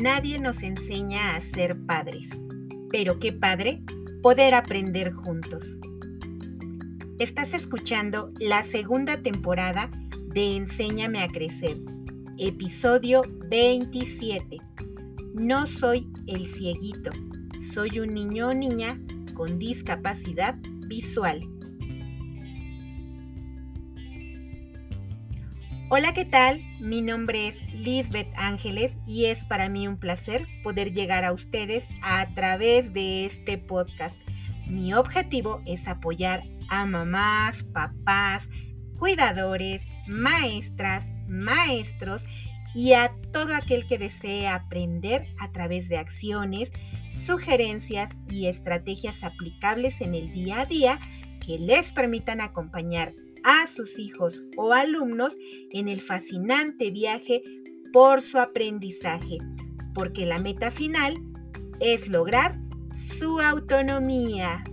nadie nos enseña a ser padres, pero qué padre poder aprender juntos. Estás escuchando la segunda temporada de Enséñame a Crecer, episodio 27. No soy el cieguito, soy un niño o niña con discapacidad visual. Hola, ¿qué tal? Mi nombre es Lisbeth Ángeles y es para mí un placer poder llegar a ustedes a través de este podcast. Mi objetivo es apoyar a mamás, papás, cuidadores, maestras, maestros y a todo aquel que desee aprender a través de acciones, sugerencias y estrategias aplicables en el día a día que les permitan acompañar a sus hijos o alumnos en el fascinante viaje por su aprendizaje, porque la meta final es lograr su autonomía.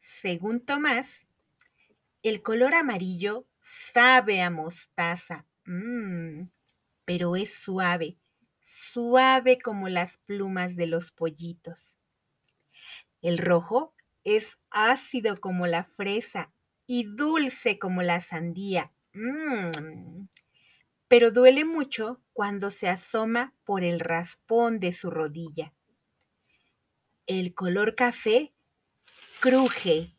Según Tomás, el color amarillo sabe a mostaza Mmm, pero es suave, suave como las plumas de los pollitos. El rojo es ácido como la fresa y dulce como la sandía. Mmm, pero duele mucho cuando se asoma por el raspón de su rodilla. El color café cruje,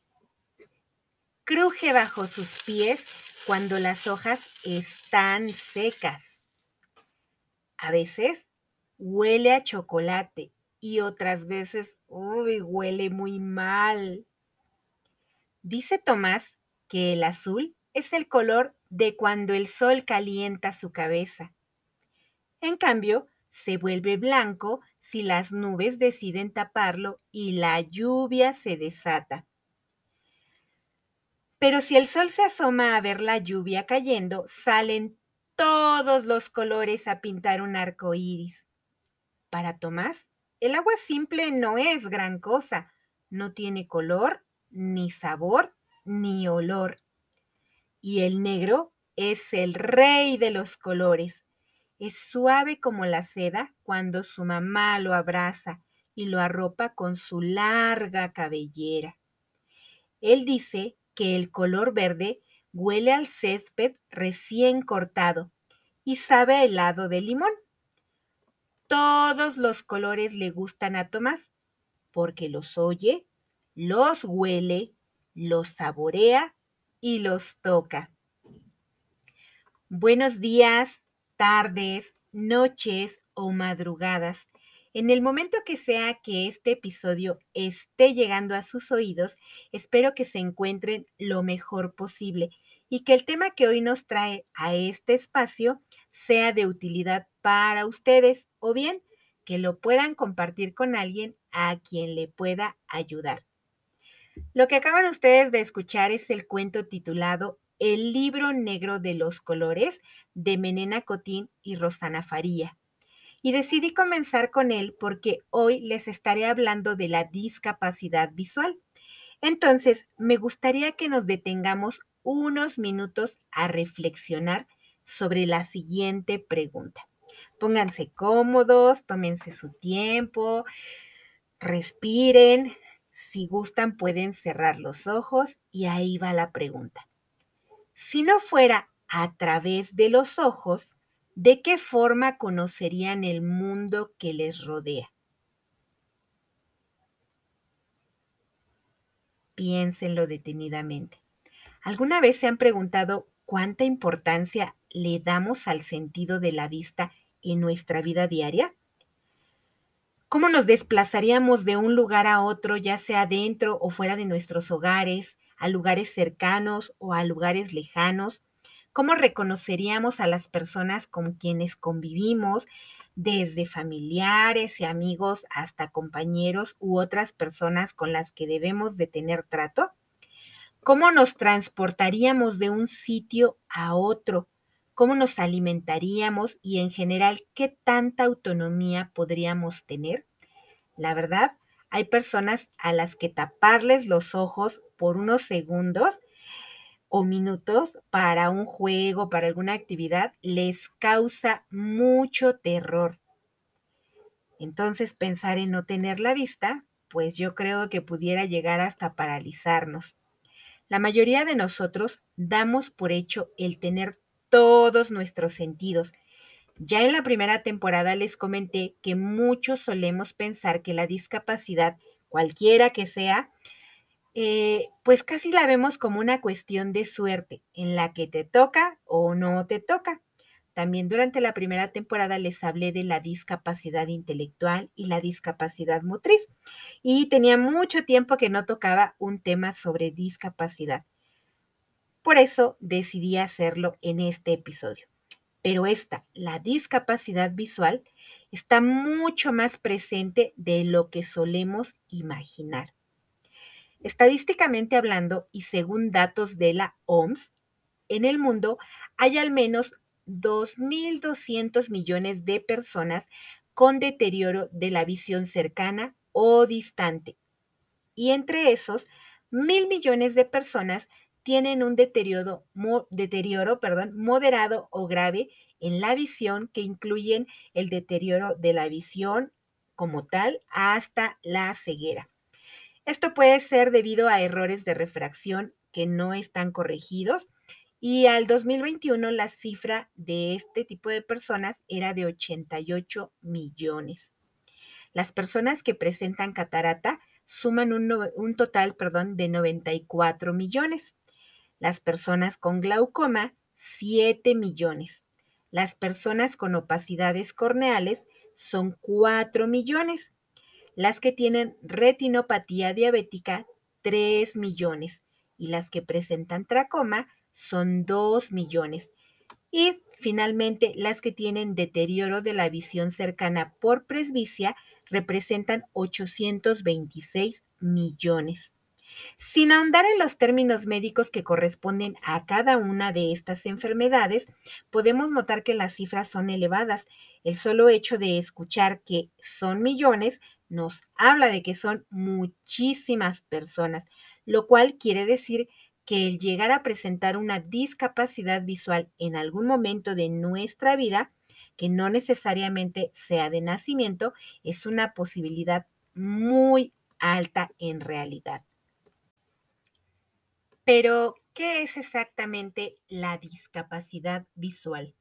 cruje bajo sus pies cuando las hojas están secas. A veces huele a chocolate y otras veces uy, huele muy mal. Dice Tomás que el azul es el color de cuando el sol calienta su cabeza. En cambio, se vuelve blanco si las nubes deciden taparlo y la lluvia se desata. Pero si el sol se asoma a ver la lluvia cayendo, salen todos los colores a pintar un arco iris. Para Tomás, el agua simple no es gran cosa. No tiene color, ni sabor, ni olor. Y el negro es el rey de los colores. Es suave como la seda cuando su mamá lo abraza y lo arropa con su larga cabellera. Él dice que el color verde huele al césped recién cortado y sabe a helado de limón. Todos los colores le gustan a Tomás porque los oye, los huele, los saborea y los toca. Buenos días, tardes, noches o madrugadas. En el momento que sea que este episodio esté llegando a sus oídos, espero que se encuentren lo mejor posible y que el tema que hoy nos trae a este espacio sea de utilidad para ustedes o bien que lo puedan compartir con alguien a quien le pueda ayudar. Lo que acaban ustedes de escuchar es el cuento titulado El libro negro de los colores de Menena Cotín y Rosana Faría y decidí comenzar con él porque hoy les estaré hablando de la discapacidad visual. Entonces, me gustaría que nos detengamos unos minutos a reflexionar sobre la siguiente pregunta. Pónganse cómodos, tómense su tiempo, respiren. Si gustan, pueden cerrar los ojos y ahí va la pregunta. Si no fuera a través de los ojos, ¿de qué forma conocerían el mundo que les rodea? Piénsenlo detenidamente. ¿Alguna vez se han preguntado cuánta importancia le damos al sentido de la vista en nuestra vida diaria? ¿Cómo nos desplazaríamos de un lugar a otro, ya sea dentro o fuera de nuestros hogares, a lugares cercanos o a lugares lejanos? ¿Cómo reconoceríamos a las personas con quienes convivimos, desde familiares y amigos hasta compañeros u otras personas con las que debemos de tener trato? ¿Cómo nos transportaríamos de un sitio a otro? ¿Cómo nos alimentaríamos y en general qué tanta autonomía podríamos tener? La verdad, hay personas a las que taparles los ojos por unos segundos o minutos para un juego, para alguna actividad, les causa mucho terror. Entonces pensar en no tener la vista, pues yo creo que pudiera llegar hasta paralizarnos. La mayoría de nosotros damos por hecho el tener todos nuestros sentidos. Ya en la primera temporada les comenté que muchos solemos pensar que la discapacidad, cualquiera que sea, eh, pues casi la vemos como una cuestión de suerte, en la que te toca o no te toca. También durante la primera temporada les hablé de la discapacidad intelectual y la discapacidad motriz. Y tenía mucho tiempo que no tocaba un tema sobre discapacidad. Por eso decidí hacerlo en este episodio. Pero esta, la discapacidad visual, está mucho más presente de lo que solemos imaginar. Estadísticamente hablando y según datos de la OMS, en el mundo hay al menos 2.200 millones de personas con deterioro de la visión cercana o distante. Y entre esos, mil millones de personas tienen un deterioro, moderado o grave en la visión que incluyen el deterioro de la visión como tal hasta la ceguera. Esto puede ser debido a errores de refracción que no están corregidos y al 2021 la cifra de este tipo de personas era de 88 millones. Las personas que presentan catarata suman un, total perdón, de 94 millones. Las personas con glaucoma, 7 millones. Las personas con opacidades corneales son 4 millones. Las que tienen retinopatía diabética, 3 millones. Y las que presentan tracoma, son 2 millones. Y finalmente, las que tienen deterioro de la visión cercana por presbicia representan 826 millones. Sin ahondar en los términos médicos que corresponden a cada una de estas enfermedades, podemos notar que las cifras son elevadas. El solo hecho de escuchar que son millones nos habla de que son muchísimas personas, lo cual quiere decir que el llegar a presentar una discapacidad visual en algún momento de nuestra vida, que no necesariamente sea de nacimiento, es una posibilidad muy alta en realidad. Pero, ¿qué es exactamente la discapacidad visual?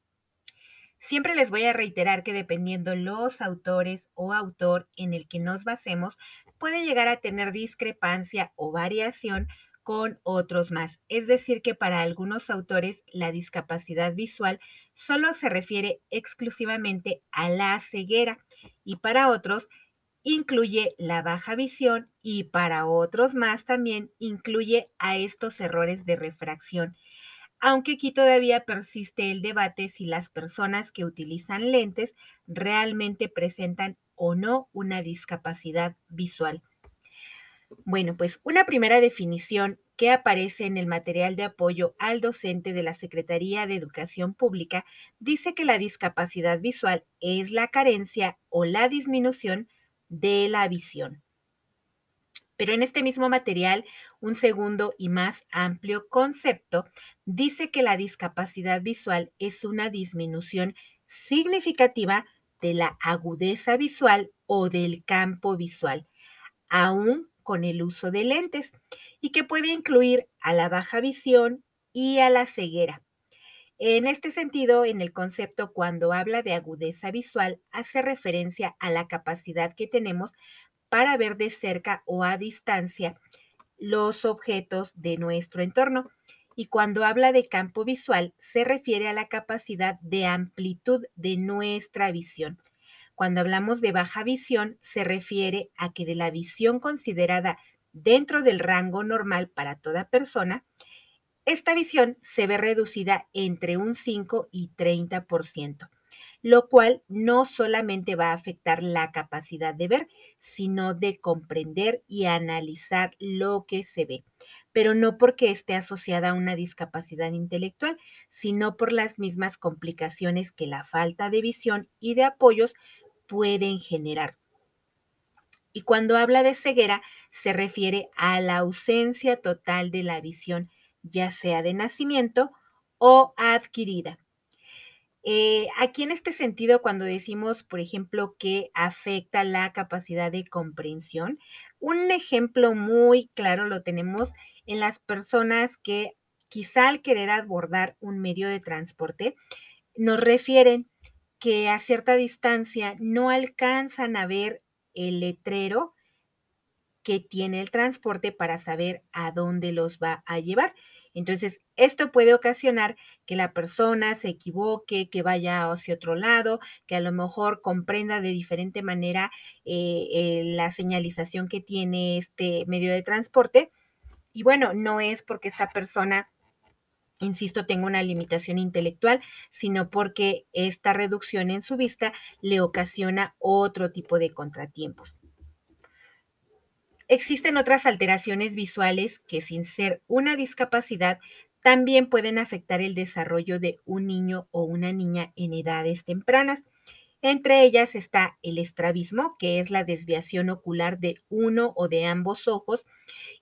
Siempre les voy a reiterar que dependiendo los autores o autor en el que nos basemos, puede llegar a tener discrepancia o variación con otros más. Es decir, que para algunos autores la discapacidad visual solo se refiere exclusivamente a la ceguera y para otros incluye la baja visión y para otros más también incluye a estos errores de refracción. Aunque aquí todavía persiste el debate si las personas que utilizan lentes realmente presentan o no una discapacidad visual. Bueno, pues una primera definición que aparece en el material de apoyo al docente de la Secretaría de Educación Pública dice que la discapacidad visual es la carencia o la disminución de la visión. Pero en este mismo material, un segundo y más amplio concepto dice que la discapacidad visual es una disminución significativa de la agudeza visual o del campo visual, aun con el uso de lentes y que puede incluir a la baja visión y a la ceguera. En este sentido, en el concepto cuando habla de agudeza visual, hace referencia a la capacidad que tenemos para ver de cerca o a distancia los objetos de nuestro entorno. Y cuando habla de campo visual, se refiere a la capacidad de amplitud de nuestra visión. Cuando hablamos de baja visión, se refiere a que de la visión considerada dentro del rango normal para toda persona, esta visión se ve reducida entre un 5 y 30%, lo cual no solamente va a afectar la capacidad de ver, sino de comprender y analizar lo que se ve, pero no porque esté asociada a una discapacidad intelectual, sino por las mismas complicaciones que la falta de visión y de apoyos pueden generar. Y cuando habla de ceguera, se refiere a la ausencia total de la visión, ya sea de nacimiento o adquirida. Eh, aquí en este sentido, cuando decimos, por ejemplo, que afecta la capacidad de comprensión, un ejemplo muy claro lo tenemos en las personas que quizá al querer abordar un medio de transporte, nos refieren que a cierta distancia no alcanzan a ver el letrero que tiene el transporte para saber a dónde los va a llevar. Entonces, esto puede ocasionar que la persona se equivoque, que vaya hacia otro lado, que a lo mejor comprenda de diferente manera eh, eh, la señalización que tiene este medio de transporte. Y bueno, no es porque esta persona insisto, tenga una limitación intelectual, sino porque esta reducción en su vista le ocasiona otro tipo de contratiempos. Existen otras alteraciones visuales que sin ser una discapacidad también pueden afectar el desarrollo de un niño o una niña en edades tempranas. Entre ellas está el estrabismo, que es la desviación ocular de uno o de ambos ojos,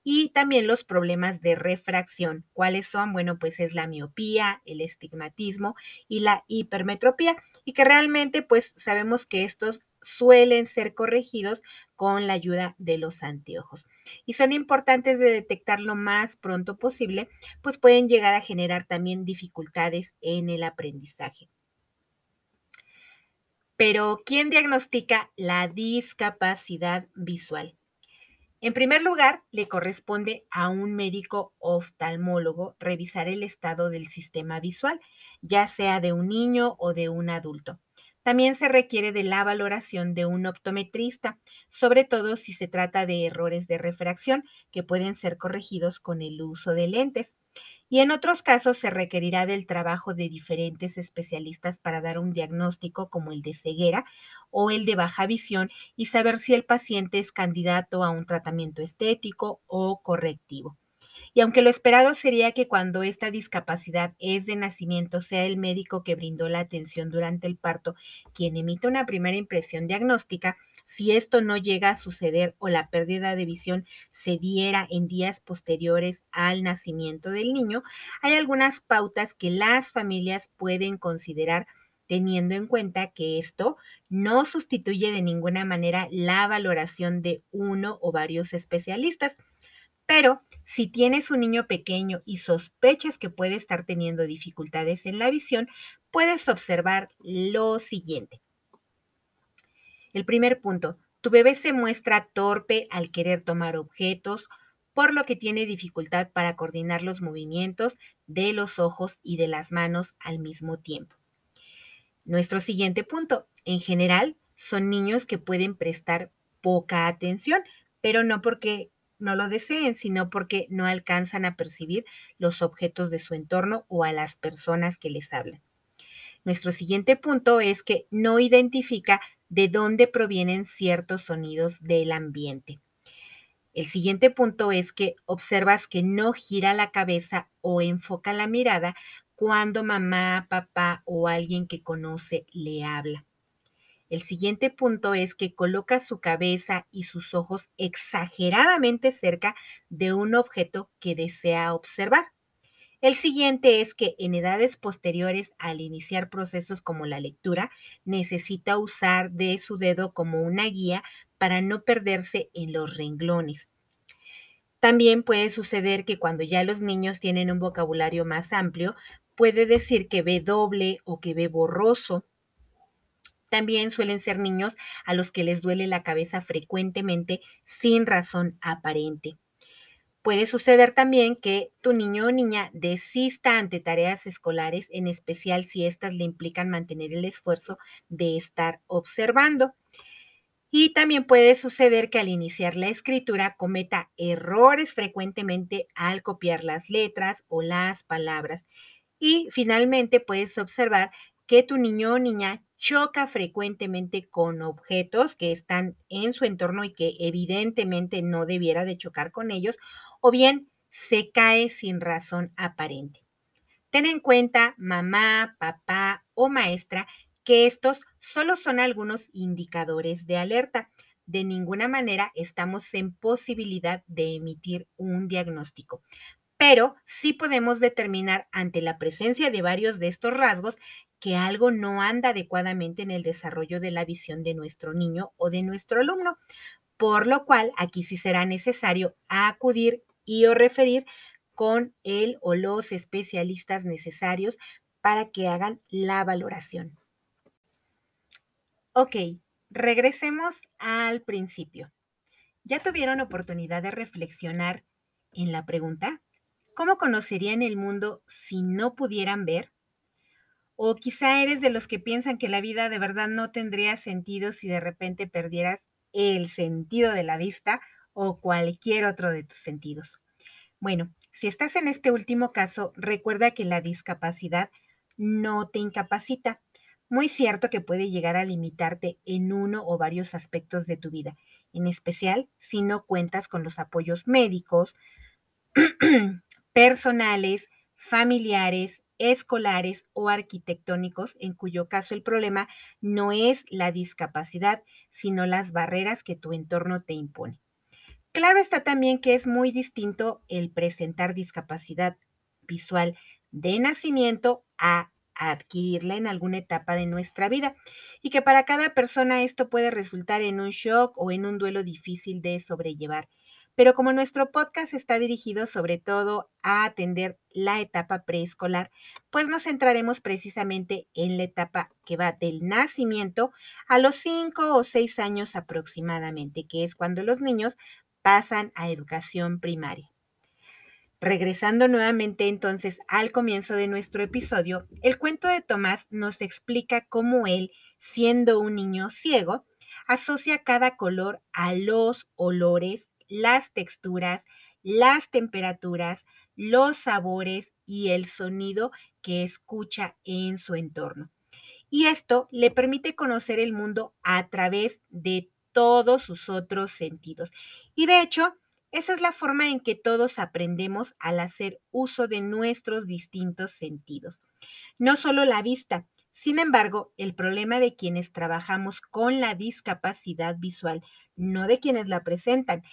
y también los problemas de refracción. ¿Cuáles son? Bueno, pues es la miopía, el estigmatismo y la hipermetropía, y que realmente pues sabemos que estos suelen ser corregidos con la ayuda de los anteojos. Y son importantes de detectar lo más pronto posible, pues pueden llegar a generar también dificultades en el aprendizaje. Pero, ¿quién diagnostica la discapacidad visual? En primer lugar, le corresponde a un médico oftalmólogo revisar el estado del sistema visual, ya sea de un niño o de un adulto. También se requiere de la valoración de un optometrista, sobre todo si se trata de errores de refracción que pueden ser corregidos con el uso de lentes. Y en otros casos se requerirá del trabajo de diferentes especialistas para dar un diagnóstico como el de ceguera o el de baja visión y saber si el paciente es candidato a un tratamiento estético o correctivo. Y aunque lo esperado sería que cuando esta discapacidad es de nacimiento sea el médico que brindó la atención durante el parto quien emite una primera impresión diagnóstica, si esto no llega a suceder o la pérdida de visión se diera en días posteriores al nacimiento del niño, hay algunas pautas que las familias pueden considerar teniendo en cuenta que esto no sustituye de ninguna manera la valoración de uno o varios especialistas. Pero si tienes un niño pequeño y sospechas que puede estar teniendo dificultades en la visión, puedes observar lo siguiente. El primer punto, tu bebé se muestra torpe al querer tomar objetos, por lo que tiene dificultad para coordinar los movimientos de los ojos y de las manos al mismo tiempo. Nuestro siguiente punto, en general, son niños que pueden prestar poca atención, pero no porque no lo deseen, sino porque no alcanzan a percibir los objetos de su entorno o a las personas que les hablan. Nuestro siguiente punto es que no identifica de dónde provienen ciertos sonidos del ambiente. El siguiente punto es que observas que no gira la cabeza o enfoca la mirada cuando mamá, papá o alguien que conoce le habla. El siguiente punto es que coloca su cabeza y sus ojos exageradamente cerca de un objeto que desea observar. El siguiente es que en edades posteriores al iniciar procesos como la lectura, necesita usar de su dedo como una guía para no perderse en los renglones. También puede suceder que cuando ya los niños tienen un vocabulario más amplio, puede decir que ve doble o que ve borroso también suelen ser niños a los que les duele la cabeza frecuentemente sin razón aparente. Puede suceder también que tu niño o niña desista ante tareas escolares, en especial si éstas le implican mantener el esfuerzo de estar observando. Y también puede suceder que al iniciar la escritura cometa errores frecuentemente al copiar las letras o las palabras. Y finalmente puedes observar que tu niño o niña choca frecuentemente con objetos que están en su entorno y que evidentemente no debiera de chocar con ellos, o bien se cae sin razón aparente. Ten en cuenta, mamá, papá o maestra, que estos solo son algunos indicadores de alerta. de ninguna manera estamos en posibilidad de emitir un diagnóstico pero sí podemos determinar ante la presencia de varios de estos rasgos que algo no anda adecuadamente en el desarrollo de la visión de nuestro niño o de nuestro alumno, por lo cual aquí sí será necesario acudir y o referir con él o los especialistas necesarios para que hagan la valoración. Ok, regresemos al principio. ¿Ya tuvieron oportunidad de reflexionar en la pregunta? ¿Cómo conocerían el mundo si no pudieran ver? O quizá eres de los que piensan que la vida de verdad no tendría sentido si de repente perdieras el sentido de la vista o cualquier otro de tus sentidos. Bueno, si estás en este último caso, recuerda que la discapacidad no te incapacita. Muy cierto que puede llegar a limitarte en uno o varios aspectos de tu vida, en especial si no cuentas con los apoyos médicos, personales, familiares, escolares o arquitectónicos, en cuyo caso el problema no es la discapacidad, sino las barreras que tu entorno te impone. Claro está también que es muy distinto el presentar discapacidad visual de nacimiento a adquirirla en alguna etapa de nuestra vida y que para cada persona esto puede resultar en un shock o en un duelo difícil de sobrellevar. Pero como nuestro podcast está dirigido sobre todo a atender la etapa preescolar, pues nos centraremos precisamente en la etapa que va del nacimiento a los 5 o 6 años aproximadamente, que es cuando los niños pasan a educación primaria. Regresando nuevamente entonces al comienzo de nuestro episodio, el cuento de Tomás nos explica cómo él, siendo un niño ciego, asocia cada color a los olores las texturas, las temperaturas, los sabores y el sonido que escucha en su entorno. Y esto le permite conocer el mundo a través de todos sus otros sentidos. Y de hecho, esa es la forma en que todos aprendemos al hacer uso de nuestros distintos sentidos. No solo la vista, sin embargo, el problema de quienes trabajamos con la discapacidad visual, no de quienes la presentan,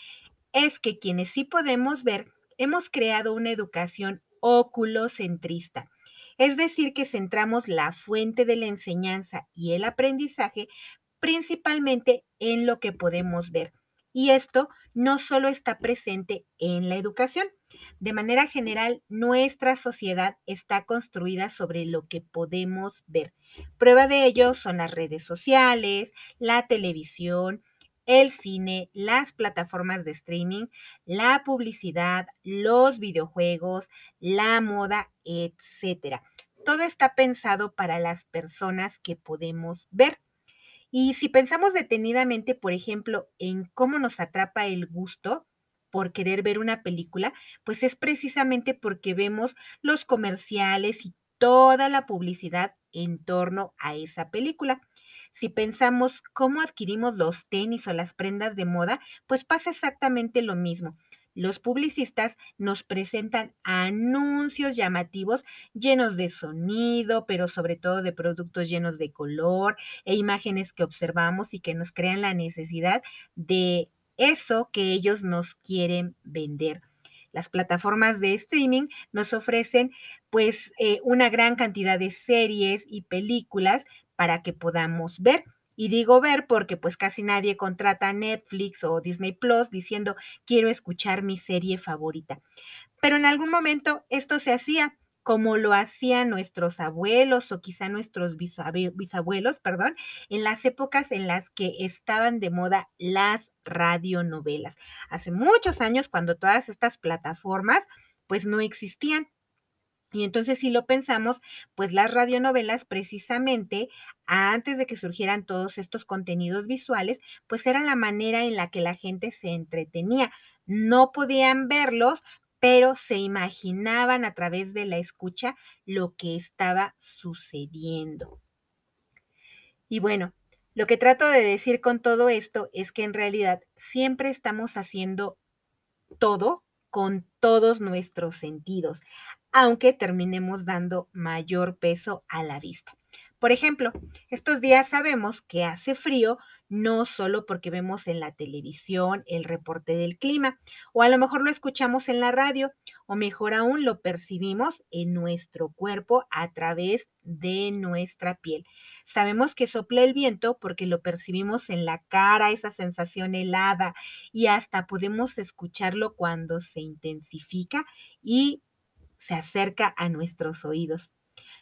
es que quienes sí podemos ver, hemos creado una educación oculocentrista, es decir, que centramos la fuente de la enseñanza y el aprendizaje principalmente en lo que podemos ver. Y esto no solo está presente en la educación. De manera general, nuestra sociedad está construida sobre lo que podemos ver. Prueba de ello son las redes sociales, la televisión, el cine, las plataformas de streaming, la publicidad, los videojuegos, la moda, etcétera. Todo está pensado para las personas que podemos ver. Y si pensamos detenidamente, por ejemplo, en cómo nos atrapa el gusto por querer ver una película, pues es precisamente porque vemos los comerciales y toda la publicidad en torno a esa película. Si pensamos cómo adquirimos los tenis o las prendas de moda, pues pasa exactamente lo mismo. Los publicistas nos presentan anuncios llamativos llenos de sonido, pero sobre todo de productos llenos de color e imágenes que observamos y que nos crean la necesidad de eso que ellos nos quieren vender. Las plataformas de streaming nos ofrecen pues eh, una gran cantidad de series y películas para que podamos ver. Y digo ver porque pues casi nadie contrata Netflix o Disney Plus diciendo quiero escuchar mi serie favorita. Pero en algún momento esto se hacía como lo hacían nuestros abuelos o quizá nuestros bisabuelos, perdón, en las épocas en las que estaban de moda las radionovelas. Hace muchos años cuando todas estas plataformas pues no existían. Y entonces si lo pensamos, pues las radionovelas precisamente antes de que surgieran todos estos contenidos visuales, pues era la manera en la que la gente se entretenía. No podían verlos, pero se imaginaban a través de la escucha lo que estaba sucediendo. Y bueno, lo que trato de decir con todo esto es que en realidad siempre estamos haciendo todo con todos nuestros sentidos aunque terminemos dando mayor peso a la vista. Por ejemplo, estos días sabemos que hace frío, no solo porque vemos en la televisión el reporte del clima, o a lo mejor lo escuchamos en la radio, o mejor aún lo percibimos en nuestro cuerpo a través de nuestra piel. Sabemos que sopla el viento porque lo percibimos en la cara, esa sensación helada, y hasta podemos escucharlo cuando se intensifica y se acerca a nuestros oídos.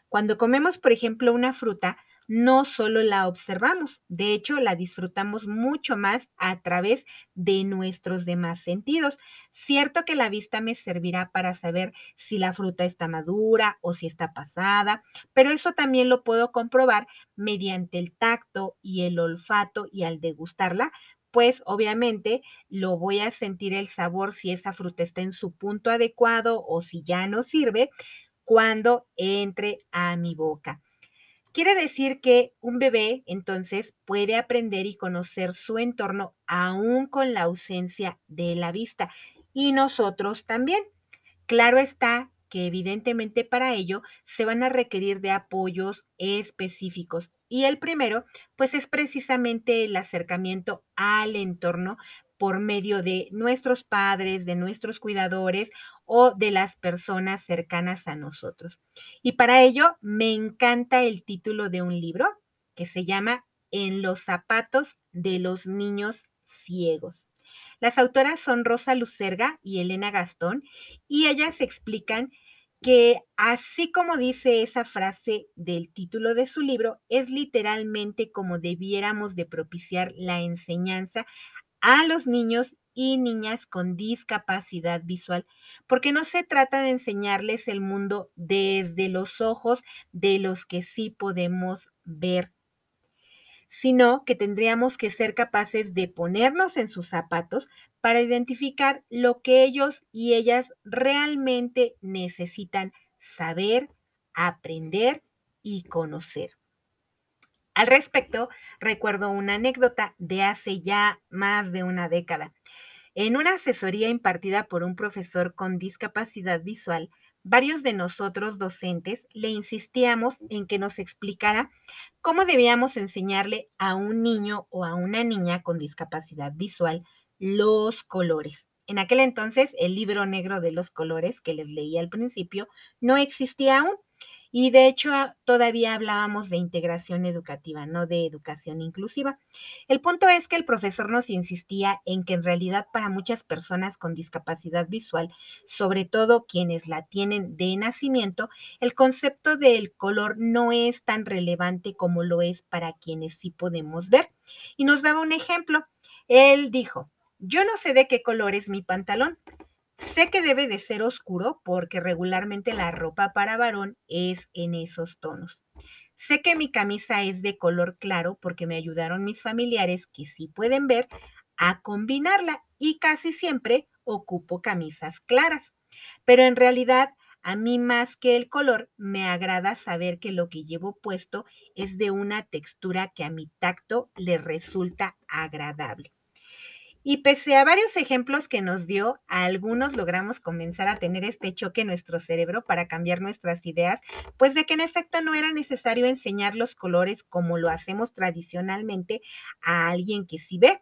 Cuando comemos, por ejemplo, una fruta, no solo la observamos, de hecho la disfrutamos mucho más a través de nuestros demás sentidos. Cierto que la vista me servirá para saber si la fruta está madura o si está pasada, pero eso también lo puedo comprobar mediante el tacto y el olfato y al degustarla, pues obviamente lo voy a sentir el sabor si esa fruta está en su punto adecuado o si ya no sirve cuando entre a mi boca. Quiere decir que un bebé entonces puede aprender y conocer su entorno aún con la ausencia de la vista y nosotros también. Claro está que evidentemente para ello se van a requerir de apoyos específicos y el primero pues es precisamente el acercamiento al entorno por medio de nuestros padres, de nuestros cuidadores o de las personas cercanas a nosotros. Y para ello me encanta el título de un libro que se llama En los zapatos de los niños ciegos. Las autoras son Rosa Lucerga y Elena Gastón y ellas explican que así como dice esa frase del título de su libro, es literalmente como debiéramos de propiciar la enseñanza a los niños y niñas con discapacidad visual, porque no se trata de enseñarles el mundo desde los ojos de los que sí podemos ver, sino que tendríamos que ser capaces de ponernos en sus zapatos para identificar lo que ellos y ellas realmente necesitan saber, aprender y conocer. Al respecto, recuerdo una anécdota de hace ya más de una década. En una asesoría impartida por un profesor con discapacidad visual, varios de nosotros docentes le insistíamos en que nos explicara cómo debíamos enseñarle a un niño o a una niña con discapacidad visual los colores. En aquel entonces, el libro negro de los colores que les leí al principio no existía aún. Y de hecho, ah, todavía hablábamos de integración educativa, no de educación inclusiva. El punto es que el profesor nos insistía en que en realidad para muchas personas con discapacidad visual, sobre todo quienes la tienen de nacimiento, el concepto del color no es tan relevante como lo es para quienes sí podemos ver. Y nos daba un ejemplo. Él dijo, yo no sé de qué color es mi pantalón, Sé que debe de ser oscuro porque regularmente la ropa para varón es en esos tonos. Sé que mi camisa es de color claro porque me ayudaron mis familiares que sí pueden ver a combinarla y casi siempre ocupo camisas claras. Pero en realidad a mí más que el color me agrada saber que lo que llevo puesto es de una textura que a mi tacto le resulta agradable. Y pese a varios ejemplos que nos dio, a algunos logramos comenzar a tener este choque en nuestro cerebro para cambiar nuestras ideas, pues de que en efecto no era necesario enseñar los colores como lo hacemos tradicionalmente a alguien que sí ve.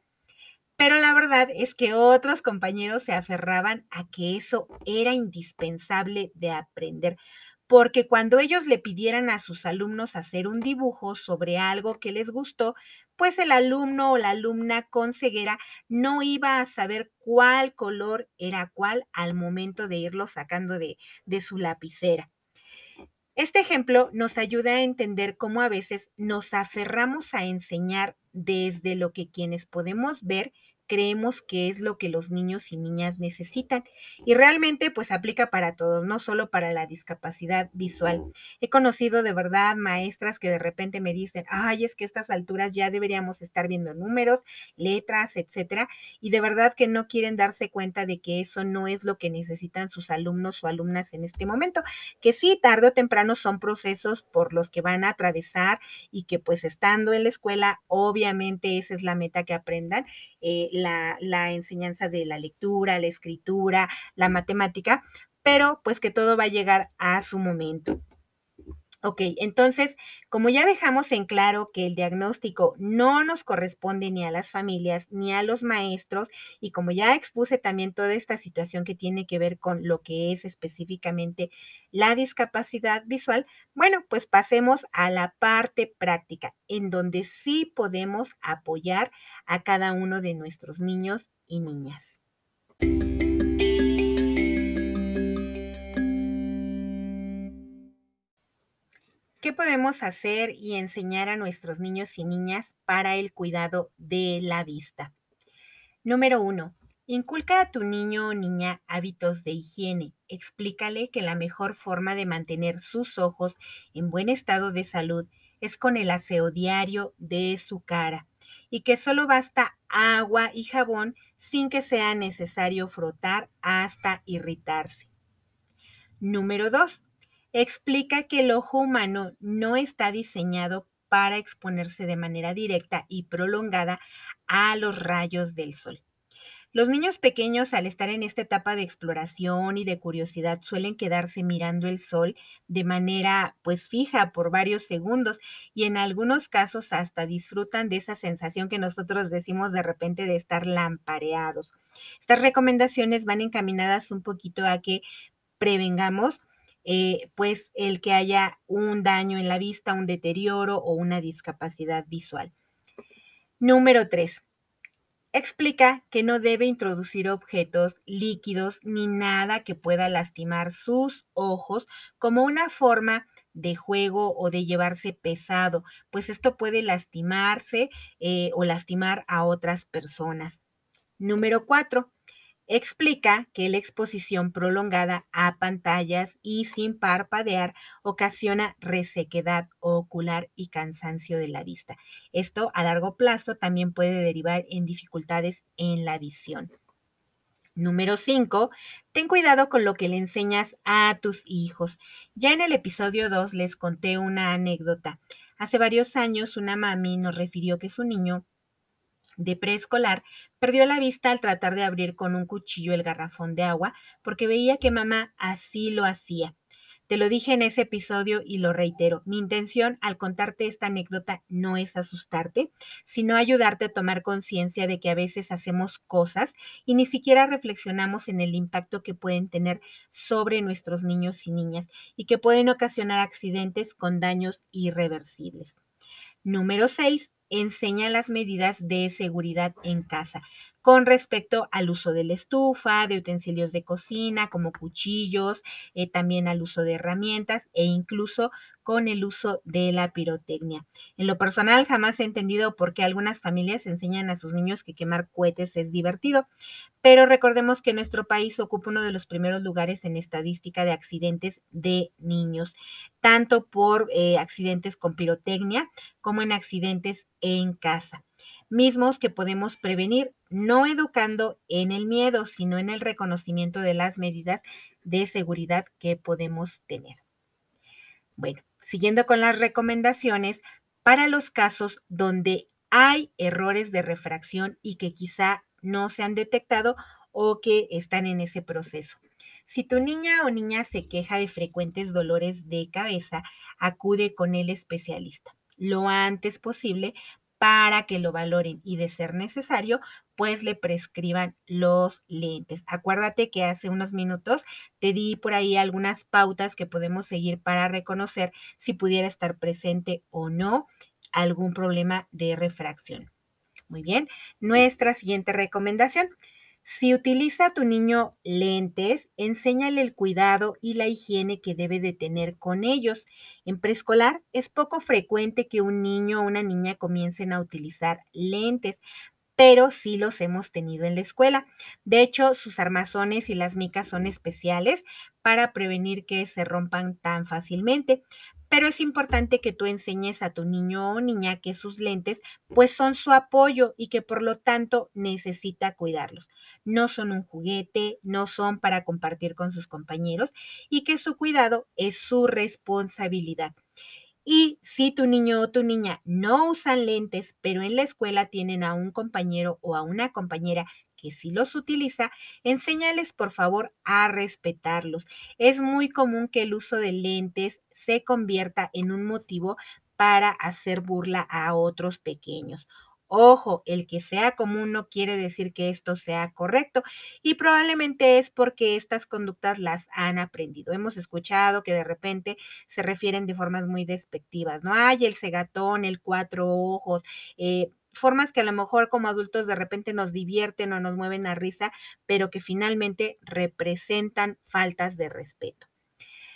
Pero la verdad es que otros compañeros se aferraban a que eso era indispensable de aprender, porque cuando ellos le pidieran a sus alumnos hacer un dibujo sobre algo que les gustó, pues el alumno o la alumna con ceguera no iba a saber cuál color era cuál al momento de irlo sacando de, de su lapicera. Este ejemplo nos ayuda a entender cómo a veces nos aferramos a enseñar desde lo que quienes podemos ver creemos que es lo que los niños y niñas necesitan. Y realmente pues aplica para todos, no solo para la discapacidad visual. He conocido de verdad maestras que de repente me dicen, ay, es que a estas alturas ya deberíamos estar viendo números, letras, etcétera, y de verdad que no quieren darse cuenta de que eso no es lo que necesitan sus alumnos o alumnas en este momento, que sí, tarde o temprano son procesos por los que van a atravesar y que pues estando en la escuela, obviamente esa es la meta que aprendan. Eh, la, enseñanza de la lectura, la escritura, la matemática, pero pues que todo va a llegar a su momento. Ok, entonces, como ya dejamos en claro que el diagnóstico no nos corresponde ni a las familias ni a los maestros, y como ya expuse también toda esta situación que tiene que ver con lo que es específicamente la discapacidad visual, bueno, pues pasemos a la parte práctica, en donde sí podemos apoyar a cada uno de nuestros niños y niñas. ¿Qué podemos hacer y enseñar a nuestros niños y niñas para el cuidado de la vista? Número uno, inculca a tu niño o niña hábitos de higiene. Explícale que la mejor forma de mantener sus ojos en buen estado de salud es con el aseo diario de su cara y que solo basta agua y jabón sin que sea necesario frotar hasta irritarse. Número 2 explica que el ojo humano no está diseñado para exponerse de manera directa y prolongada a los rayos del sol. Los niños pequeños al estar en esta etapa de exploración y de curiosidad suelen quedarse mirando el sol de manera pues fija por varios segundos y en algunos casos hasta disfrutan de esa sensación que nosotros decimos de repente de estar lampareados. Estas recomendaciones van encaminadas un poquito a que prevengamos eh, pues el que haya un daño en la vista, un deterioro o una discapacidad visual. Número 3. Explica que no debe introducir objetos líquidos ni nada que pueda lastimar sus ojos como una forma de juego o de llevarse pesado, pues esto puede lastimarse eh, o lastimar a otras personas. Número 4 explica que la exposición prolongada a pantallas y sin parpadear ocasiona resequedad ocular y cansancio de la vista. Esto a largo plazo también puede derivar en dificultades en la visión. Número 5. Ten cuidado con lo que le enseñas a tus hijos. Ya en el episodio 2 les conté una anécdota. Hace varios años una mami nos refirió que su niño de preescolar perdió la vista al tratar de abrir con un cuchillo el garrafón de agua porque veía que mamá así lo hacía. Te lo dije en ese episodio y lo reitero. Mi intención al contarte esta anécdota no es asustarte, sino ayudarte a tomar conciencia de que a veces hacemos cosas y ni siquiera reflexionamos en el impacto que pueden tener sobre nuestros niños y niñas y que pueden ocasionar accidentes con daños irreversibles. Número 6 enseña las medidas de seguridad en casa con respecto al uso de la estufa, de utensilios de cocina como cuchillos, eh, también al uso de herramientas e incluso con el uso de la pirotecnia. En lo personal jamás he entendido por qué algunas familias enseñan a sus niños que quemar cohetes es divertido, pero recordemos que nuestro país ocupa uno de los primeros lugares en estadística de accidentes de niños, tanto por eh, accidentes con pirotecnia como en accidentes en casa mismos que podemos prevenir, no educando en el miedo, sino en el reconocimiento de las medidas de seguridad que podemos tener. Bueno, siguiendo con las recomendaciones, para los casos donde hay errores de refracción y que quizá no se han detectado o que están en ese proceso. Si tu niña o niña se queja de frecuentes dolores de cabeza, acude con el especialista lo antes posible para que lo valoren y de ser necesario, pues le prescriban los lentes. Acuérdate que hace unos minutos te di por ahí algunas pautas que podemos seguir para reconocer si pudiera estar presente o no algún problema de refracción. Muy bien, nuestra siguiente recomendación. Si utiliza a tu niño lentes, enséñale el cuidado y la higiene que debe de tener con ellos. En preescolar es poco frecuente que un niño o una niña comiencen a utilizar lentes, pero sí los hemos tenido en la escuela. De hecho, sus armazones y las micas son especiales para prevenir que se rompan tan fácilmente pero es importante que tú enseñes a tu niño o niña que sus lentes pues son su apoyo y que por lo tanto necesita cuidarlos. No son un juguete, no son para compartir con sus compañeros y que su cuidado es su responsabilidad. Y si tu niño o tu niña no usan lentes, pero en la escuela tienen a un compañero o a una compañera que si los utiliza, enséñales por favor a respetarlos. Es muy común que el uso de lentes se convierta en un motivo para hacer burla a otros pequeños. Ojo, el que sea común no quiere decir que esto sea correcto y probablemente es porque estas conductas las han aprendido. Hemos escuchado que de repente se refieren de formas muy despectivas, ¿no? Hay el cegatón, el cuatro ojos, eh, formas que a lo mejor como adultos de repente nos divierten o nos mueven a risa, pero que finalmente representan faltas de respeto.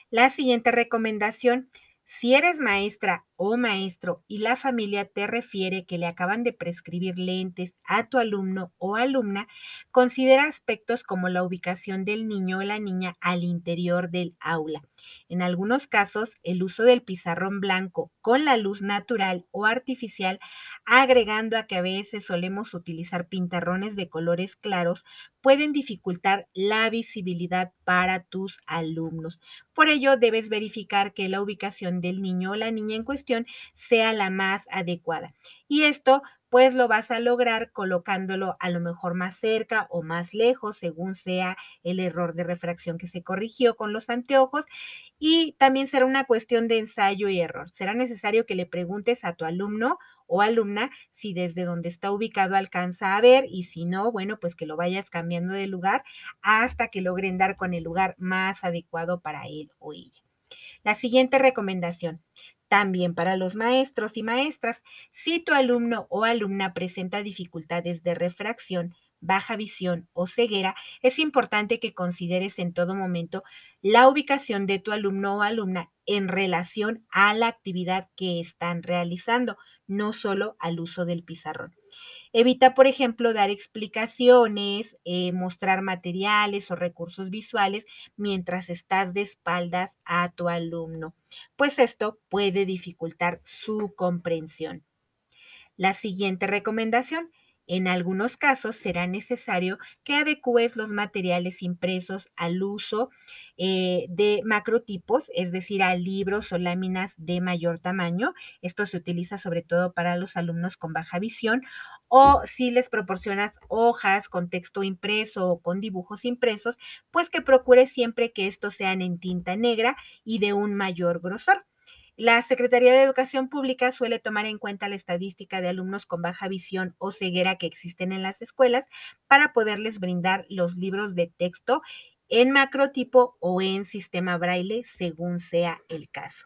La siguiente recomendación, si eres maestra o maestro y la familia te refiere que le acaban de prescribir lentes a tu alumno o alumna, considera aspectos como la ubicación del niño o la niña al interior del aula. En algunos casos, el uso del pizarrón blanco con la luz natural o artificial, agregando a que a veces solemos utilizar pintarrones de colores claros, pueden dificultar la visibilidad para tus alumnos. Por ello, debes verificar que la ubicación del niño o la niña en cuestión sea la más adecuada. Y esto pues lo vas a lograr colocándolo a lo mejor más cerca o más lejos, según sea el error de refracción que se corrigió con los anteojos. Y también será una cuestión de ensayo y error. Será necesario que le preguntes a tu alumno o alumna si desde donde está ubicado alcanza a ver y si no, bueno, pues que lo vayas cambiando de lugar hasta que logren dar con el lugar más adecuado para él o ella. La siguiente recomendación. También para los maestros y maestras, si tu alumno o alumna presenta dificultades de refracción, baja visión o ceguera, es importante que consideres en todo momento la ubicación de tu alumno o alumna en relación a la actividad que están realizando, no solo al uso del pizarrón. Evita, por ejemplo, dar explicaciones, eh, mostrar materiales o recursos visuales mientras estás de espaldas a tu alumno, pues esto puede dificultar su comprensión. La siguiente recomendación en algunos casos será necesario que adecues los materiales impresos al uso eh, de macrotipos, es decir, a libros o láminas de mayor tamaño. Esto se utiliza sobre todo para los alumnos con baja visión o si les proporcionas hojas con texto impreso o con dibujos impresos, pues que procures siempre que estos sean en tinta negra y de un mayor grosor. La Secretaría de Educación Pública suele tomar en cuenta la estadística de alumnos con baja visión o ceguera que existen en las escuelas para poderles brindar los libros de texto en macrotipo o en sistema braille, según sea el caso.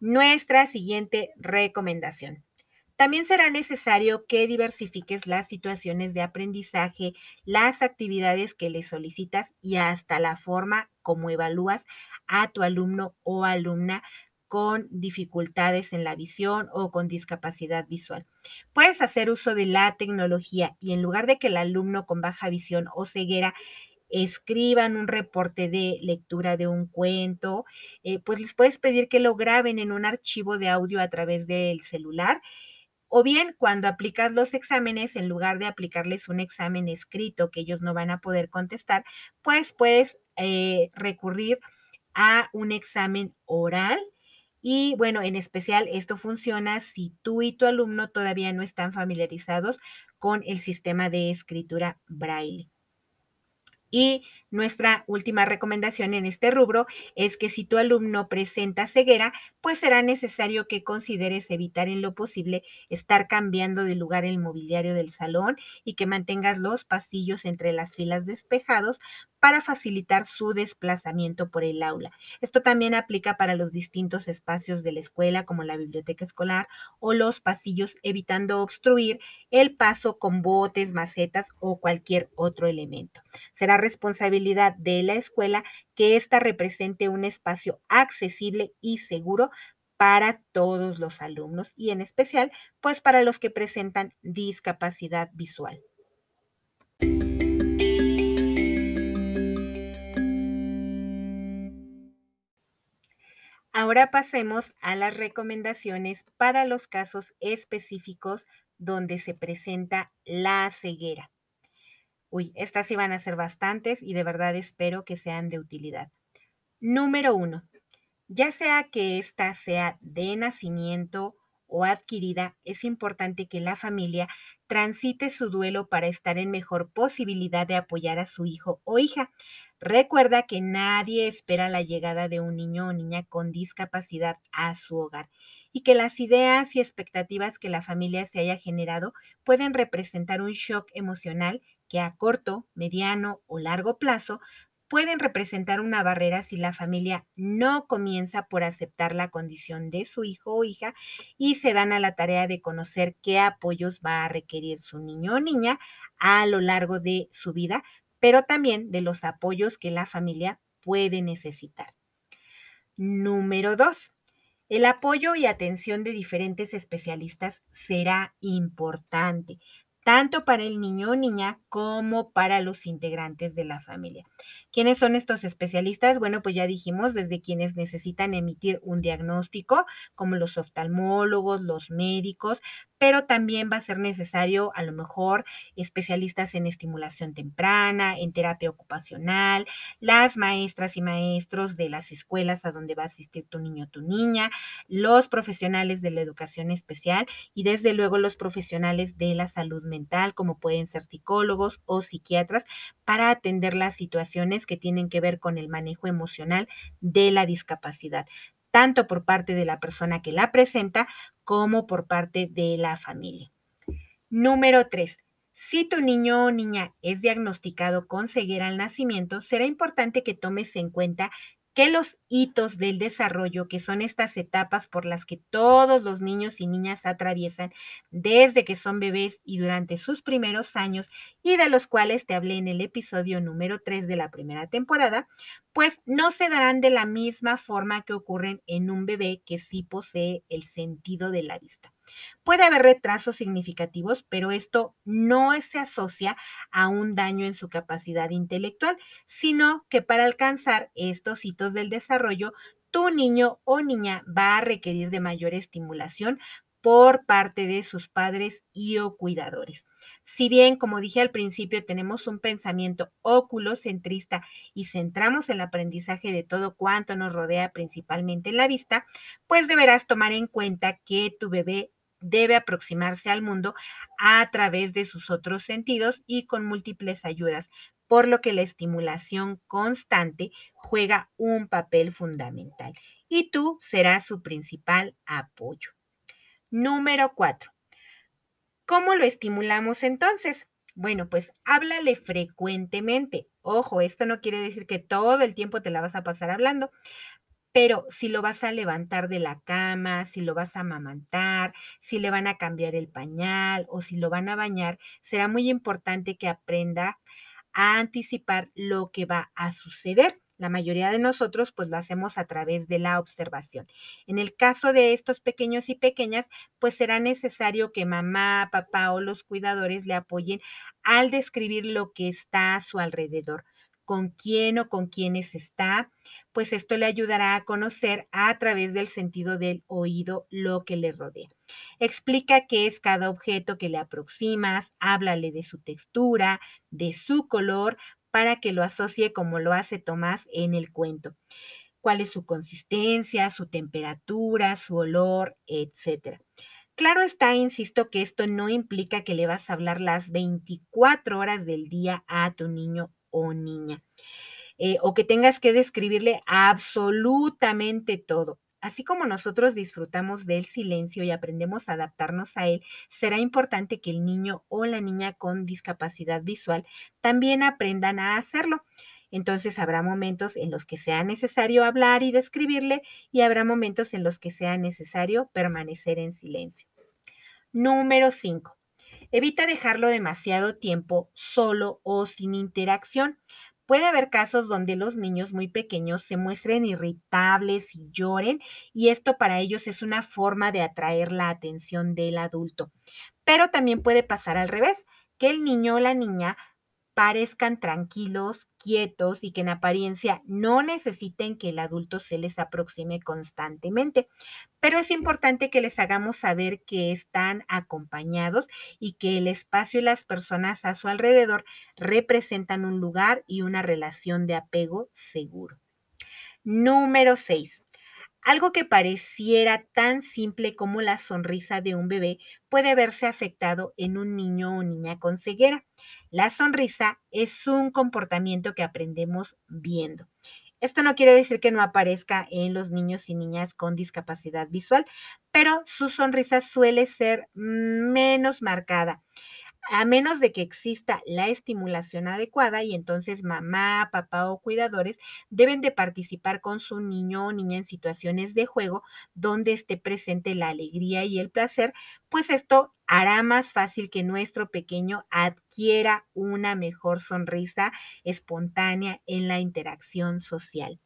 Nuestra siguiente recomendación. También será necesario que diversifiques las situaciones de aprendizaje, las actividades que le solicitas y hasta la forma como evalúas a tu alumno o alumna con dificultades en la visión o con discapacidad visual. Puedes hacer uso de la tecnología y en lugar de que el alumno con baja visión o ceguera escriban un reporte de lectura de un cuento, eh, pues les puedes pedir que lo graben en un archivo de audio a través del celular. O bien, cuando aplicas los exámenes, en lugar de aplicarles un examen escrito que ellos no van a poder contestar, pues puedes eh, recurrir a un examen oral y bueno, en especial esto funciona si tú y tu alumno todavía no están familiarizados con el sistema de escritura braille. Y nuestra última recomendación en este rubro es que si tu alumno presenta ceguera, pues será necesario que consideres evitar en lo posible estar cambiando de lugar el mobiliario del salón y que mantengas los pasillos entre las filas despejados para facilitar su desplazamiento por el aula. Esto también aplica para los distintos espacios de la escuela como la biblioteca escolar o los pasillos, evitando obstruir el paso con botes, macetas o cualquier otro elemento. Será responsabilidad de la escuela que ésta represente un espacio accesible y seguro para todos los alumnos y en especial pues para los que presentan discapacidad visual. Ahora pasemos a las recomendaciones para los casos específicos donde se presenta la ceguera. Uy, estas iban a ser bastantes y de verdad espero que sean de utilidad. Número uno, ya sea que ésta sea de nacimiento o adquirida, es importante que la familia transite su duelo para estar en mejor posibilidad de apoyar a su hijo o hija. Recuerda que nadie espera la llegada de un niño o niña con discapacidad a su hogar y que las ideas y expectativas que la familia se haya generado pueden representar un shock emocional que a corto, mediano o largo plazo pueden representar una barrera si la familia no comienza por aceptar la condición de su hijo o hija y se dan a la tarea de conocer qué apoyos va a requerir su niño o niña a lo largo de su vida, pero también de los apoyos que la familia puede necesitar. Número dos, el apoyo y atención de diferentes especialistas será importante, tanto para el niño o niña como para los integrantes de la familia. ¿Quiénes son estos especialistas? Bueno, pues ya dijimos, desde quienes necesitan emitir un diagnóstico, como los oftalmólogos, los médicos, pero también va a ser necesario a lo mejor especialistas en estimulación temprana, en terapia ocupacional, las maestras y maestros de las escuelas a donde va a asistir tu niño o tu niña, los profesionales de la educación especial y desde luego los profesionales de la salud mental, como pueden ser psicólogos o psiquiatras, para atender las situaciones que tienen que ver con el manejo emocional de la discapacidad tanto por parte de la persona que la presenta como por parte de la familia. Número 3. Si tu niño o niña es diagnosticado con ceguera al nacimiento, será importante que tomes en cuenta que los hitos del desarrollo, que son estas etapas por las que todos los niños y niñas atraviesan desde que son bebés y durante sus primeros años, y de los cuales te hablé en el episodio número 3 de la primera temporada, pues no se darán de la misma forma que ocurren en un bebé que sí posee el sentido de la vista. Puede haber retrasos significativos, pero esto no se asocia a un daño en su capacidad intelectual, sino que para alcanzar estos hitos del desarrollo, tu niño o niña va a requerir de mayor estimulación por parte de sus padres y o cuidadores. Si bien, como dije al principio, tenemos un pensamiento oculocentrista y centramos el aprendizaje de todo cuanto nos rodea principalmente en la vista, pues deberás tomar en cuenta que tu bebé debe aproximarse al mundo a través de sus otros sentidos y con múltiples ayudas, por lo que la estimulación constante juega un papel fundamental y tú serás su principal apoyo. Número 4. ¿Cómo lo estimulamos entonces? Bueno, pues háblale frecuentemente. Ojo, esto no quiere decir que todo el tiempo te la vas a pasar hablando, pero si lo vas a levantar de la cama, si lo vas a amamantar, si le van a cambiar el pañal o si lo van a bañar, será muy importante que aprenda a anticipar lo que va a suceder. La mayoría de nosotros pues lo hacemos a través de la observación. En el caso de estos pequeños y pequeñas, pues será necesario que mamá, papá o los cuidadores le apoyen al describir lo que está a su alrededor, con quién o con quiénes está, pues esto le ayudará a conocer a través del sentido del oído lo que le rodea. Explica qué es cada objeto que le aproximas, háblale de su textura, de su color, para que lo asocie como lo hace Tomás en el cuento. Cuál es su consistencia, su temperatura, su olor, etc. Claro está, insisto, que esto no implica que le vas a hablar las 24 horas del día a tu niño o niña. Eh, o que tengas que describirle absolutamente todo. Así como nosotros disfrutamos del silencio y aprendemos a adaptarnos a él, será importante que el niño o la niña con discapacidad visual también aprendan a hacerlo. Entonces habrá momentos en los que sea necesario hablar y describirle y habrá momentos en los que sea necesario permanecer en silencio. Número 5. Evita dejarlo demasiado tiempo solo o sin interacción. Puede haber casos donde los niños muy pequeños se muestren irritables y lloren y esto para ellos es una forma de atraer la atención del adulto. Pero también puede pasar al revés, que el niño o la niña parezcan tranquilos, quietos y que en apariencia no necesiten que el adulto se les aproxime constantemente. Pero es importante que les hagamos saber que están acompañados y que el espacio y las personas a su alrededor representan un lugar y una relación de apego seguro. Número 6. Algo que pareciera tan simple como la sonrisa de un bebé puede verse afectado en un niño o niña con ceguera. La sonrisa es un comportamiento que aprendemos viendo. Esto no quiere decir que no aparezca en los niños y niñas con discapacidad visual, pero su sonrisa suele ser menos marcada a menos de que exista la estimulación adecuada y entonces mamá, papá o cuidadores deben de participar con su niño o niña en situaciones de juego donde esté presente la alegría y el placer, pues esto hará más fácil que nuestro pequeño adquiera una mejor sonrisa espontánea en la interacción social.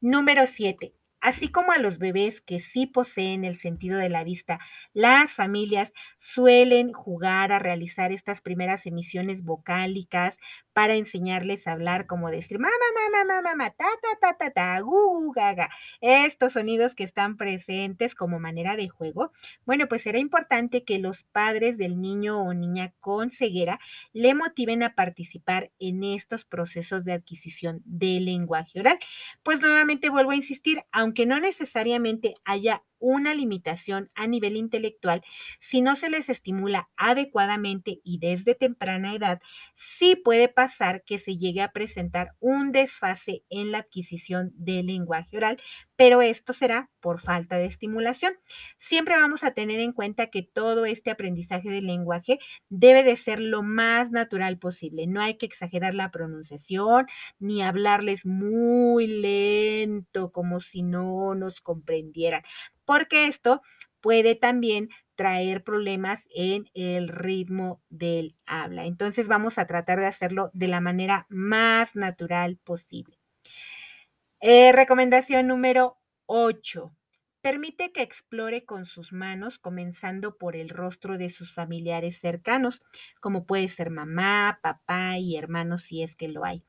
Número 7. Así como a los bebés que sí poseen el sentido de la vista, las familias suelen jugar a realizar estas primeras emisiones vocálicas para enseñarles a hablar, como decir mamá, mamá, mamá, mamá, ta, ta, ta, ta, ta, gu, gaga. Estos sonidos que están presentes como manera de juego. Bueno, pues será importante que los padres del niño o niña con ceguera le motiven a participar en estos procesos de adquisición del lenguaje oral. Pues nuevamente vuelvo a insistir, aunque no necesariamente haya una limitación a nivel intelectual, si no se les estimula adecuadamente y desde temprana edad, sí puede pasar que se llegue a presentar un desfase en la adquisición del lenguaje oral, pero esto será por falta de estimulación. Siempre vamos a tener en cuenta que todo este aprendizaje del lenguaje debe de ser lo más natural posible. No hay que exagerar la pronunciación ni hablarles muy lento como si no nos comprendieran porque esto puede también traer problemas en el ritmo del habla. Entonces vamos a tratar de hacerlo de la manera más natural posible. Eh, recomendación número 8. Permite que explore con sus manos, comenzando por el rostro de sus familiares cercanos, como puede ser mamá, papá y hermanos si es que lo hay.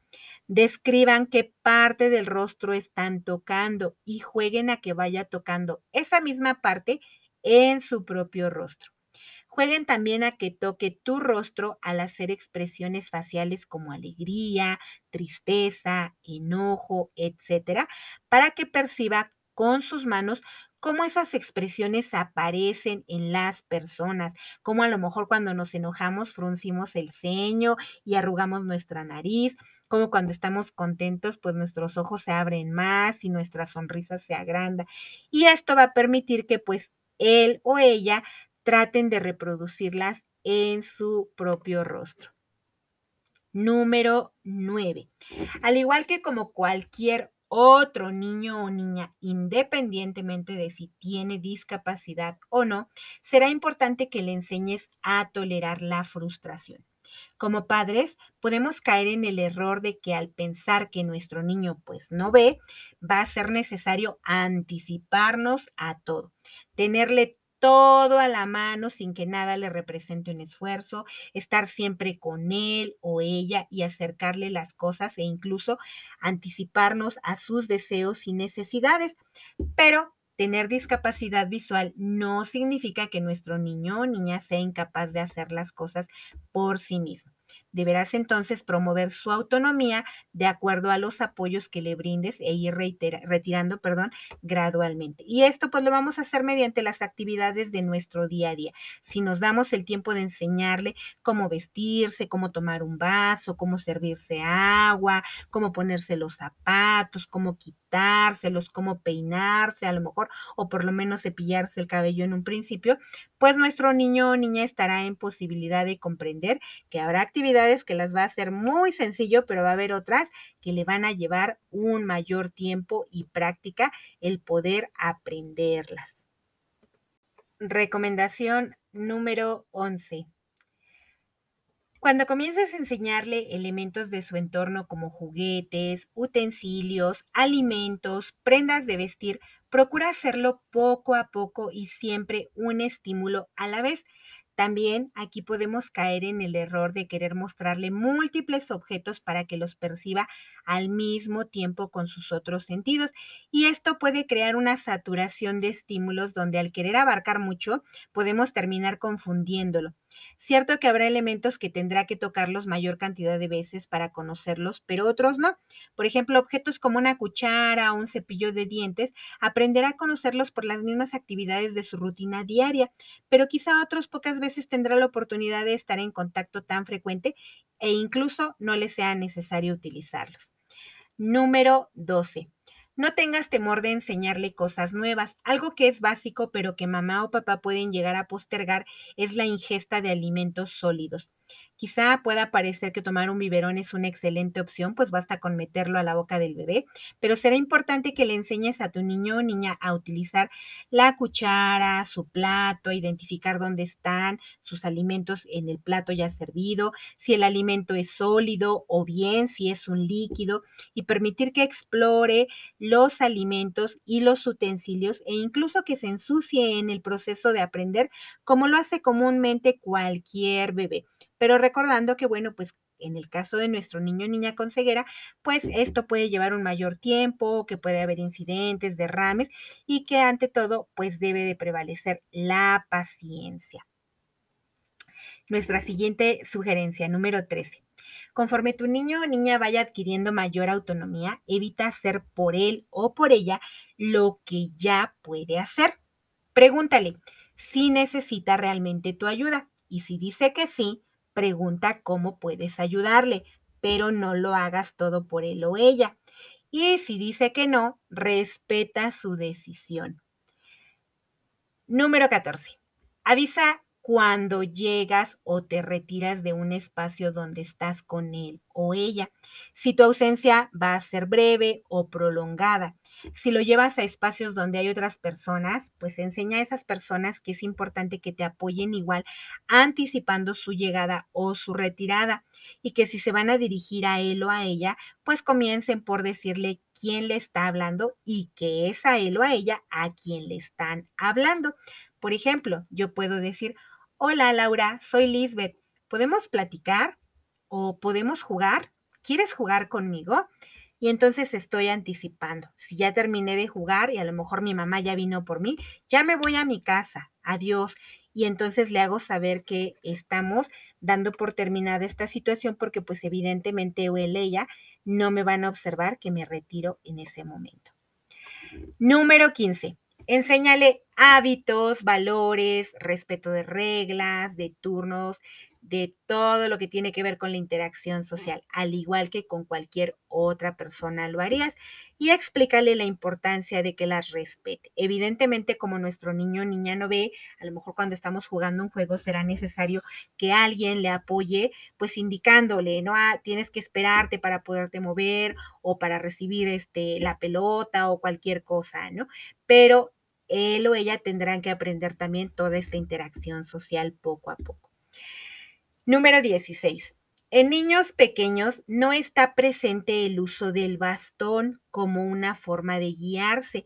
Describan qué parte del rostro están tocando y jueguen a que vaya tocando esa misma parte en su propio rostro. Jueguen también a que toque tu rostro al hacer expresiones faciales como alegría, tristeza, enojo, etcétera, para que perciba con sus manos cómo esas expresiones aparecen en las personas, como a lo mejor cuando nos enojamos fruncimos el ceño y arrugamos nuestra nariz, como cuando estamos contentos, pues nuestros ojos se abren más y nuestra sonrisa se agranda. Y esto va a permitir que pues él o ella traten de reproducirlas en su propio rostro. Número 9. Al igual que como cualquier otro niño o niña, independientemente de si tiene discapacidad o no, será importante que le enseñes a tolerar la frustración. Como padres, podemos caer en el error de que al pensar que nuestro niño pues no ve, va a ser necesario anticiparnos a todo, tenerle todo a la mano sin que nada le represente un esfuerzo, estar siempre con él o ella y acercarle las cosas e incluso anticiparnos a sus deseos y necesidades. Pero tener discapacidad visual no significa que nuestro niño o niña sea incapaz de hacer las cosas por sí mismo. Deberás entonces promover su autonomía de acuerdo a los apoyos que le brindes e ir retirando perdón, gradualmente. Y esto pues lo vamos a hacer mediante las actividades de nuestro día a día. Si nos damos el tiempo de enseñarle cómo vestirse, cómo tomar un vaso, cómo servirse agua, cómo ponerse los zapatos, cómo quitárselos, cómo peinarse a lo mejor, o por lo menos cepillarse el cabello en un principio, pues nuestro niño o niña estará en posibilidad de comprender que habrá actividades que las va a hacer muy sencillo, pero va a haber otras que le van a llevar un mayor tiempo y práctica el poder aprenderlas. Recomendación número 11. Cuando comiences a enseñarle elementos de su entorno como juguetes, utensilios, alimentos, prendas de vestir, Procura hacerlo poco a poco y siempre un estímulo a la vez. También aquí podemos caer en el error de querer mostrarle múltiples objetos para que los perciba al mismo tiempo con sus otros sentidos. Y esto puede crear una saturación de estímulos donde al querer abarcar mucho podemos terminar confundiéndolo. Cierto que habrá elementos que tendrá que tocarlos mayor cantidad de veces para conocerlos, pero otros no. Por ejemplo, objetos como una cuchara o un cepillo de dientes, aprenderá a conocerlos por las mismas actividades de su rutina diaria, pero quizá otros pocas veces tendrá la oportunidad de estar en contacto tan frecuente e incluso no le sea necesario utilizarlos. Número 12. No tengas temor de enseñarle cosas nuevas. Algo que es básico pero que mamá o papá pueden llegar a postergar es la ingesta de alimentos sólidos. Quizá pueda parecer que tomar un biberón es una excelente opción, pues basta con meterlo a la boca del bebé, pero será importante que le enseñes a tu niño o niña a utilizar la cuchara, su plato, identificar dónde están sus alimentos en el plato ya servido, si el alimento es sólido o bien si es un líquido y permitir que explore los alimentos y los utensilios e incluso que se ensucie en el proceso de aprender como lo hace comúnmente cualquier bebé pero recordando que, bueno, pues en el caso de nuestro niño o niña con ceguera, pues esto puede llevar un mayor tiempo, que puede haber incidentes, derrames y que ante todo, pues debe de prevalecer la paciencia. Nuestra siguiente sugerencia, número 13. Conforme tu niño o niña vaya adquiriendo mayor autonomía, evita hacer por él o por ella lo que ya puede hacer. Pregúntale si necesita realmente tu ayuda y si dice que sí, pregunta cómo puedes ayudarle, pero no lo hagas todo por él o ella. Y si dice que no, respeta su decisión. Número 14. Avisa cuando llegas o te retiras de un espacio donde estás con él o ella. Si tu ausencia va a ser breve o prolongada. Si lo llevas a espacios donde hay otras personas, pues enseña a esas personas que es importante que te apoyen igual, anticipando su llegada o su retirada. Y que si se van a dirigir a él o a ella, pues comiencen por decirle quién le está hablando y que es a él o a ella a quien le están hablando. Por ejemplo, yo puedo decir, hola Laura, soy Lisbeth, ¿podemos platicar? ¿O podemos jugar? ¿Quieres jugar conmigo? Y entonces estoy anticipando. Si ya terminé de jugar y a lo mejor mi mamá ya vino por mí, ya me voy a mi casa, adiós. Y entonces le hago saber que estamos dando por terminada esta situación porque pues evidentemente o él ella no me van a observar que me retiro en ese momento. Número 15. Enséñale hábitos, valores, respeto de reglas, de turnos, de todo lo que tiene que ver con la interacción social, al igual que con cualquier otra persona lo harías, y explícale la importancia de que las respete. Evidentemente, como nuestro niño o niña no ve, a lo mejor cuando estamos jugando un juego será necesario que alguien le apoye, pues indicándole, ¿no? Ah, tienes que esperarte para poderte mover o para recibir este, la pelota o cualquier cosa, ¿no? Pero él o ella tendrán que aprender también toda esta interacción social poco a poco. Número 16. En niños pequeños no está presente el uso del bastón como una forma de guiarse,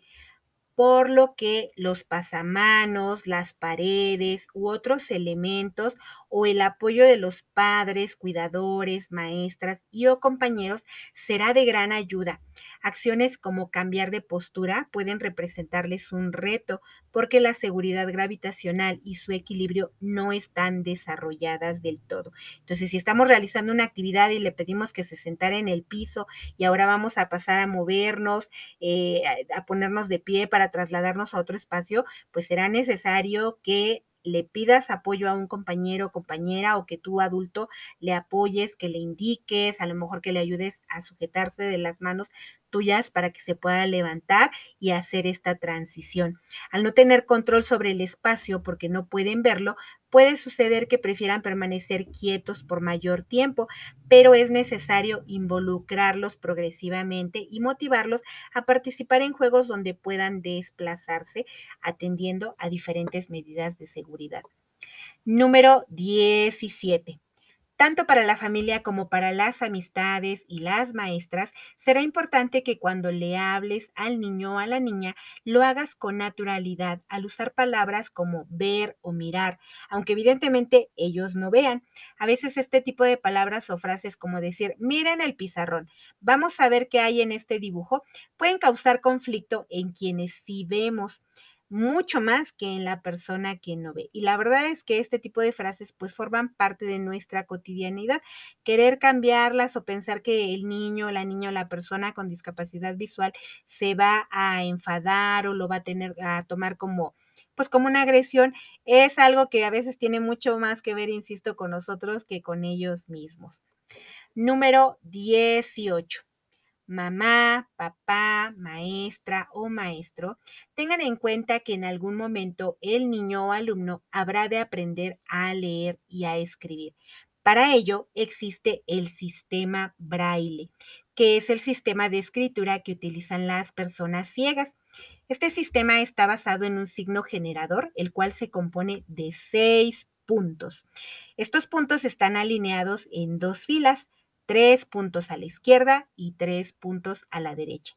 por lo que los pasamanos, las paredes u otros elementos o el apoyo de los padres, cuidadores, maestras y o compañeros será de gran ayuda. Acciones como cambiar de postura pueden representarles un reto porque la seguridad gravitacional y su equilibrio no están desarrolladas del todo. Entonces, si estamos realizando una actividad y le pedimos que se sentara en el piso y ahora vamos a pasar a movernos, eh, a ponernos de pie para trasladarnos a otro espacio, pues será necesario que le pidas apoyo a un compañero o compañera o que tú adulto le apoyes, que le indiques, a lo mejor que le ayudes a sujetarse de las manos tuyas para que se pueda levantar y hacer esta transición. Al no tener control sobre el espacio porque no pueden verlo, puede suceder que prefieran permanecer quietos por mayor tiempo, pero es necesario involucrarlos progresivamente y motivarlos a participar en juegos donde puedan desplazarse atendiendo a diferentes medidas de seguridad. Número 17. Tanto para la familia como para las amistades y las maestras, será importante que cuando le hables al niño o a la niña, lo hagas con naturalidad al usar palabras como ver o mirar, aunque evidentemente ellos no vean. A veces este tipo de palabras o frases como decir, miren el pizarrón, vamos a ver qué hay en este dibujo, pueden causar conflicto en quienes sí vemos. Mucho más que en la persona que no ve. Y la verdad es que este tipo de frases pues forman parte de nuestra cotidianidad. Querer cambiarlas o pensar que el niño, la niña o la persona con discapacidad visual se va a enfadar o lo va a tener a tomar como pues como una agresión es algo que a veces tiene mucho más que ver, insisto, con nosotros que con ellos mismos. Número 18 mamá, papá, maestra o maestro, tengan en cuenta que en algún momento el niño o alumno habrá de aprender a leer y a escribir. Para ello existe el sistema braille, que es el sistema de escritura que utilizan las personas ciegas. Este sistema está basado en un signo generador, el cual se compone de seis puntos. Estos puntos están alineados en dos filas tres puntos a la izquierda y tres puntos a la derecha.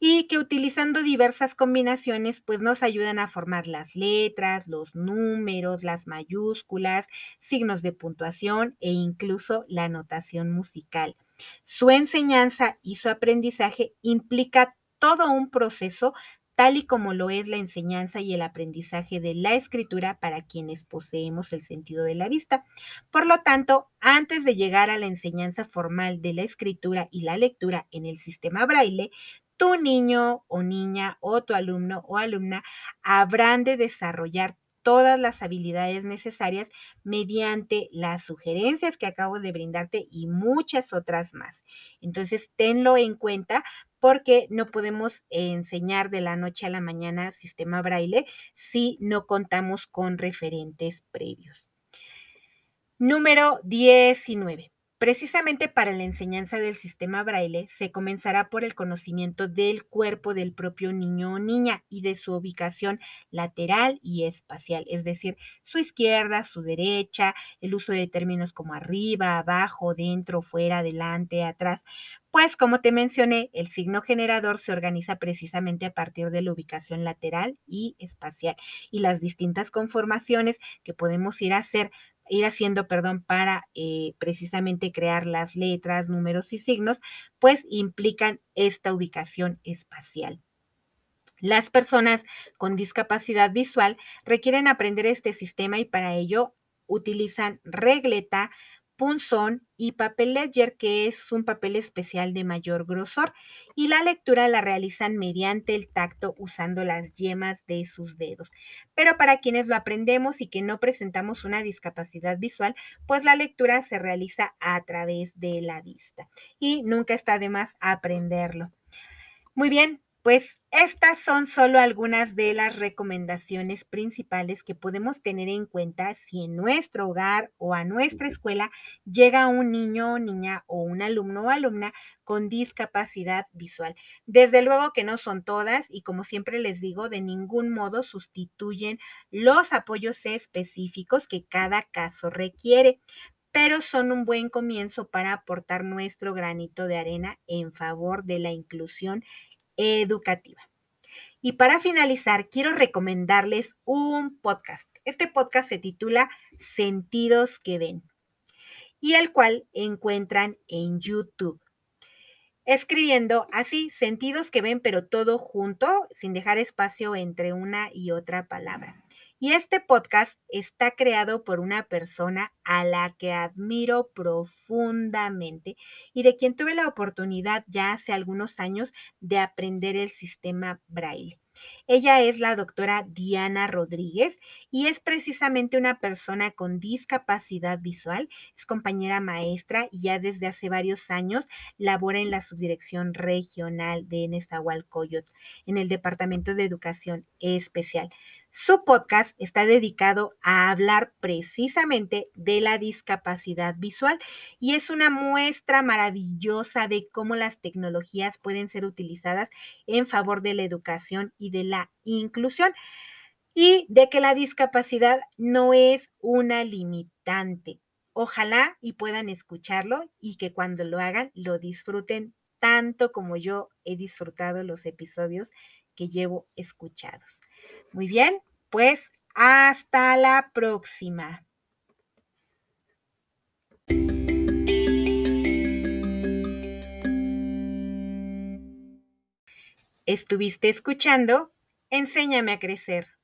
Y que utilizando diversas combinaciones, pues nos ayudan a formar las letras, los números, las mayúsculas, signos de puntuación e incluso la notación musical. Su enseñanza y su aprendizaje implica todo un proceso tal y como lo es la enseñanza y el aprendizaje de la escritura para quienes poseemos el sentido de la vista. Por lo tanto, antes de llegar a la enseñanza formal de la escritura y la lectura en el sistema braille, tu niño o niña o tu alumno o alumna habrán de desarrollar todas las habilidades necesarias mediante las sugerencias que acabo de brindarte y muchas otras más. Entonces, tenlo en cuenta porque no podemos enseñar de la noche a la mañana sistema braille si no contamos con referentes previos. Número 19. Precisamente para la enseñanza del sistema braille se comenzará por el conocimiento del cuerpo del propio niño o niña y de su ubicación lateral y espacial, es decir, su izquierda, su derecha, el uso de términos como arriba, abajo, dentro, fuera, adelante, atrás. Pues como te mencioné, el signo generador se organiza precisamente a partir de la ubicación lateral y espacial y las distintas conformaciones que podemos ir a hacer ir haciendo, perdón, para eh, precisamente crear las letras, números y signos, pues implican esta ubicación espacial. Las personas con discapacidad visual requieren aprender este sistema y para ello utilizan regleta, punzón y papel ledger, que es un papel especial de mayor grosor, y la lectura la realizan mediante el tacto usando las yemas de sus dedos. Pero para quienes lo aprendemos y que no presentamos una discapacidad visual, pues la lectura se realiza a través de la vista y nunca está de más aprenderlo. Muy bien, pues estas son solo algunas de las recomendaciones principales que podemos tener en cuenta si en nuestro hogar o a nuestra escuela llega un niño o niña o un alumno o alumna con discapacidad visual. Desde luego que no son todas y como siempre les digo, de ningún modo sustituyen los apoyos específicos que cada caso requiere pero son un buen comienzo para aportar nuestro granito de arena en favor de la inclusión educativa. Y para finalizar, quiero recomendarles un podcast. Este podcast se titula Sentidos que ven y el cual encuentran en YouTube. Escribiendo así, sentidos que ven, pero todo junto, sin dejar espacio entre una y otra palabra. Y este podcast está creado por una persona a la que admiro profundamente y de quien tuve la oportunidad ya hace algunos años de aprender el sistema braille. Ella es la doctora Diana Rodríguez y es precisamente una persona con discapacidad visual, es compañera maestra y ya desde hace varios años labora en la subdirección regional de Nezahualcóyotl, en el Departamento de Educación Especial. Su podcast está dedicado a hablar precisamente de la discapacidad visual y es una muestra maravillosa de cómo las tecnologías pueden ser utilizadas en favor de la educación y de la inclusión y de que la discapacidad no es una limitante. Ojalá y puedan escucharlo y que cuando lo hagan lo disfruten tanto como yo he disfrutado los episodios que llevo escuchados. Muy bien, pues hasta la próxima. Estuviste escuchando Enséñame a crecer.